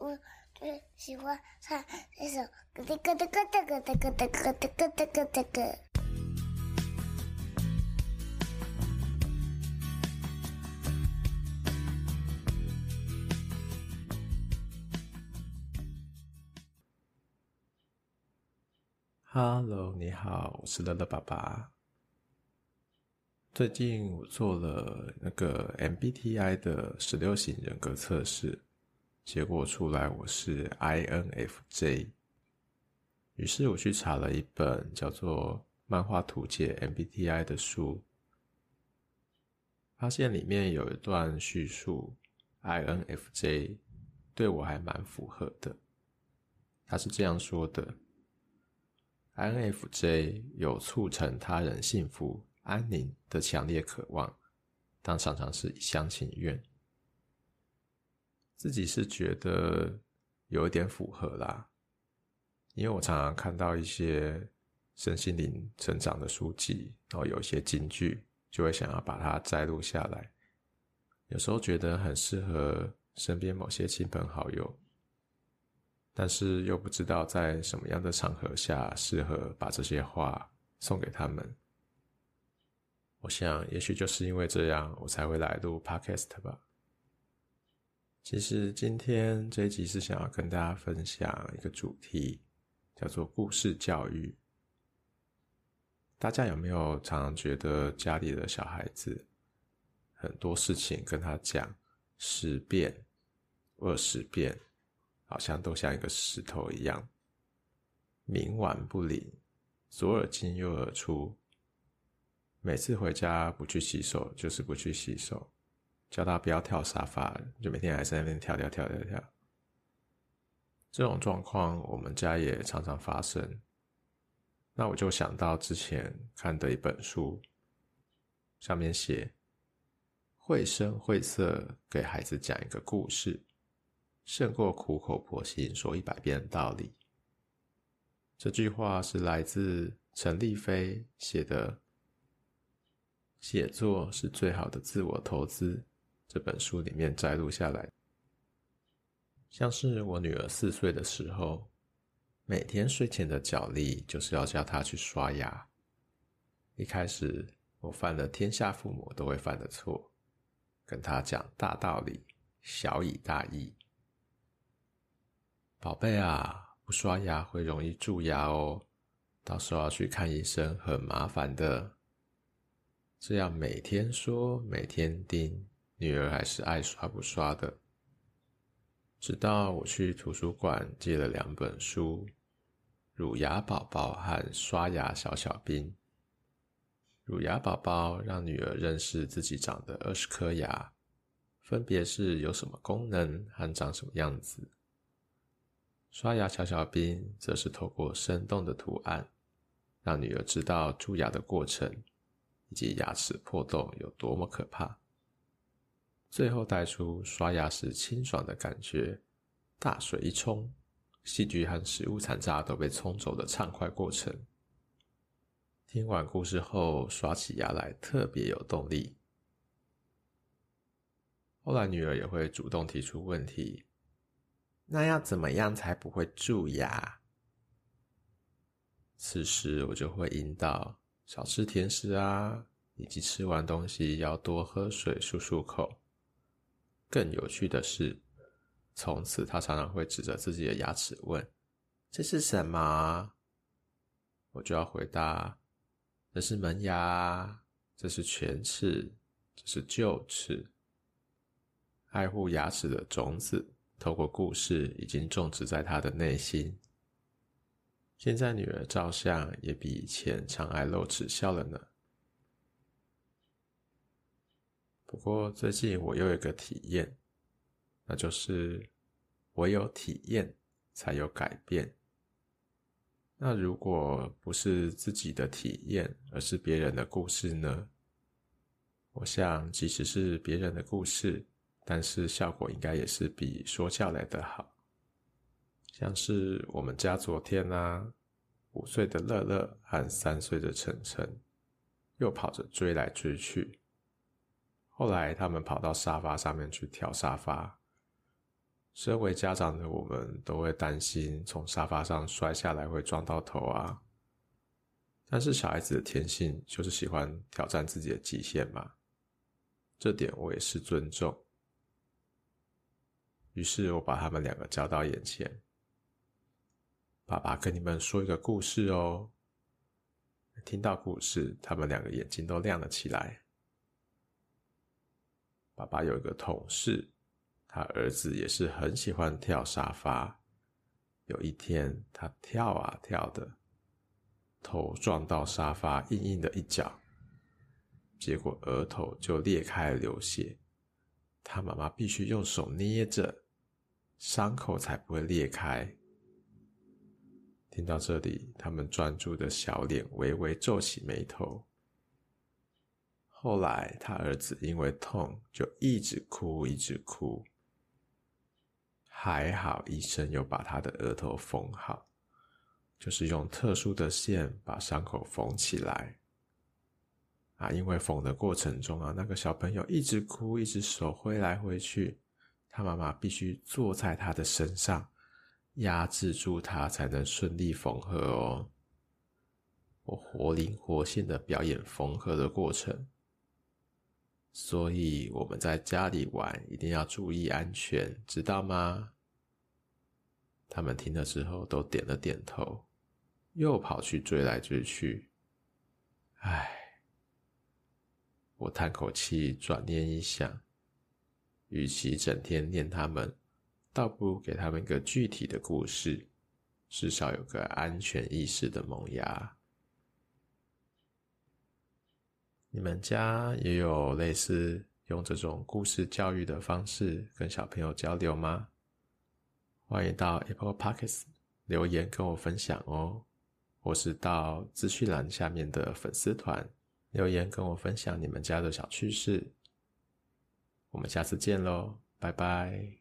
我最喜欢唱这首咯哒咯哒咯哒咯哒咯哒咯哒咯哒咯哒咯。Hello，你好，我是乐乐爸爸。最近我做了那个 MBTI 的十六型人格测试。结果出来，我是 INFJ。于是我去查了一本叫做《漫画图解 MBTI》的书，发现里面有一段叙述，INFJ 对我还蛮符合的。他是这样说的：INFJ 有促成他人幸福安宁的强烈渴望，但常常是一厢情愿。自己是觉得有一点符合啦，因为我常常看到一些身心灵成长的书籍，然后有一些金句，就会想要把它摘录下来。有时候觉得很适合身边某些亲朋好友，但是又不知道在什么样的场合下适合把这些话送给他们。我想，也许就是因为这样，我才会来录 Podcast 吧。其实今天这一集是想要跟大家分享一个主题，叫做故事教育。大家有没有常常觉得家里的小孩子很多事情跟他讲十遍、二十遍，好像都像一个石头一样，冥顽不灵，左耳进右耳出，每次回家不去洗手就是不去洗手。叫他不要跳沙发，就每天还在那边跳跳跳跳跳。这种状况我们家也常常发生。那我就想到之前看的一本书，上面写：绘声绘色给孩子讲一个故事，胜过苦口婆心说一百遍的道理。这句话是来自陈立飞写的。写作是最好的自我投资。这本书里面摘录下来，像是我女儿四岁的时候，每天睡前的奖励就是要叫她去刷牙。一开始我犯了天下父母都会犯的错，跟她讲大道理，小以大义。宝贝啊，不刷牙会容易蛀牙哦，到时候要去看医生很麻烦的。这样每天说，每天叮。女儿还是爱刷不刷的，直到我去图书馆借了两本书，《乳牙宝宝》和《刷牙小小兵》。乳牙宝宝让女儿认识自己长的二十颗牙，分别是有什么功能和长什么样子。刷牙小小兵则是透过生动的图案，让女儿知道蛀牙的过程以及牙齿破洞有多么可怕。最后带出刷牙时清爽的感觉，大水一冲，细菌和食物残渣都被冲走的畅快过程。听完故事后，刷起牙来特别有动力。后来女儿也会主动提出问题：“那要怎么样才不会蛀牙？”此时我就会引导少吃甜食啊，以及吃完东西要多喝水漱漱口。更有趣的是，从此他常常会指着自己的牙齿问：“这是什么？”我就要回答：“这是门牙，这是犬齿，这是臼齿。”爱护牙齿的种子，透过故事已经种植在他的内心。现在女儿照相也比以前常爱露齿笑了呢。不过最近我又有一个体验，那就是唯有体验才有改变。那如果不是自己的体验，而是别人的故事呢？我想，即使是别人的故事，但是效果应该也是比说教来的好。像是我们家昨天啊，五岁的乐乐和三岁的晨晨，又跑着追来追去。后来，他们跑到沙发上面去跳沙发，身为家长的我们，都会担心从沙发上摔下来会撞到头啊。但是小孩子的天性就是喜欢挑战自己的极限嘛，这点我也是尊重。于是我把他们两个叫到眼前，爸爸跟你们说一个故事哦。听到故事，他们两个眼睛都亮了起来。爸爸有一个同事，他儿子也是很喜欢跳沙发。有一天，他跳啊跳的。头撞到沙发，硬硬的一角，结果额头就裂开流血。他妈妈必须用手捏着，伤口才不会裂开。听到这里，他们专注的小脸微微皱起眉头。后来，他儿子因为痛，就一直哭，一直哭。还好，医生又把他的额头缝好。就是用特殊的线把伤口缝起来啊！因为缝的过程中啊，那个小朋友一直哭，一直手挥来挥去，他妈妈必须坐在他的身上，压制住他，才能顺利缝合哦。我活灵活现的表演缝合的过程，所以我们在家里玩一定要注意安全，知道吗？他们听了之后都点了点头。又跑去追来追去，唉，我叹口气，转念一想，与其整天念他们，倒不如给他们一个具体的故事，至少有个安全意识的萌芽。你们家也有类似用这种故事教育的方式跟小朋友交流吗？欢迎到 Apple Podcast 留言跟我分享哦。或是到资讯栏下面的粉丝团留言，跟我分享你们家的小趣事。我们下次见喽，拜拜。